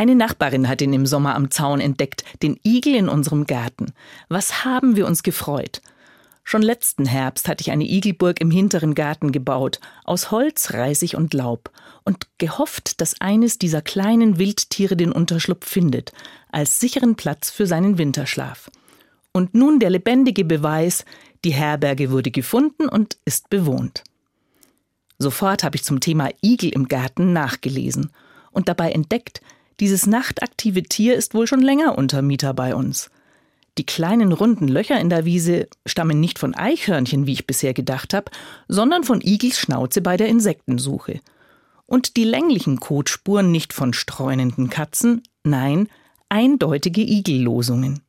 Eine Nachbarin hat ihn im Sommer am Zaun entdeckt, den Igel in unserem Garten. Was haben wir uns gefreut? Schon letzten Herbst hatte ich eine Igelburg im hinteren Garten gebaut, aus Holz, Reisig und Laub, und gehofft, dass eines dieser kleinen Wildtiere den Unterschlupf findet, als sicheren Platz für seinen Winterschlaf. Und nun der lebendige Beweis, die Herberge wurde gefunden und ist bewohnt. Sofort habe ich zum Thema Igel im Garten nachgelesen und dabei entdeckt, dieses nachtaktive Tier ist wohl schon länger Untermieter bei uns. Die kleinen runden Löcher in der Wiese stammen nicht von Eichhörnchen, wie ich bisher gedacht habe, sondern von Igels Schnauze bei der Insektensuche. Und die länglichen Kotspuren nicht von streunenden Katzen, nein, eindeutige Igellosungen.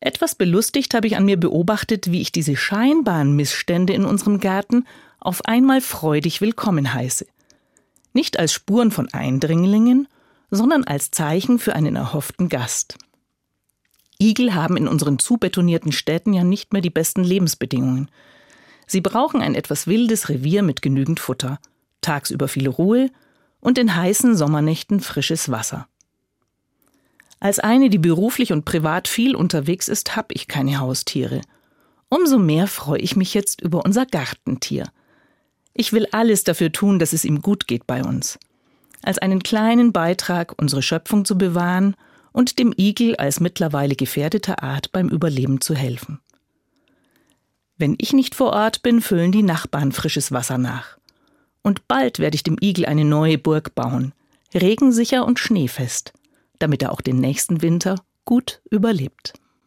Etwas belustigt habe ich an mir beobachtet, wie ich diese scheinbaren Missstände in unserem Garten auf einmal freudig willkommen heiße. Nicht als Spuren von Eindringlingen, sondern als Zeichen für einen erhofften Gast. Igel haben in unseren zubetonierten Städten ja nicht mehr die besten Lebensbedingungen. Sie brauchen ein etwas wildes Revier mit genügend Futter, tagsüber viel Ruhe und in heißen Sommernächten frisches Wasser. Als eine, die beruflich und privat viel unterwegs ist, habe ich keine Haustiere. Umso mehr freue ich mich jetzt über unser Gartentier. Ich will alles dafür tun, dass es ihm gut geht bei uns. Als einen kleinen Beitrag, unsere Schöpfung zu bewahren und dem Igel als mittlerweile gefährdeter Art beim Überleben zu helfen. Wenn ich nicht vor Ort bin, füllen die Nachbarn frisches Wasser nach. Und bald werde ich dem Igel eine neue Burg bauen, regensicher und schneefest, damit er auch den nächsten Winter gut überlebt.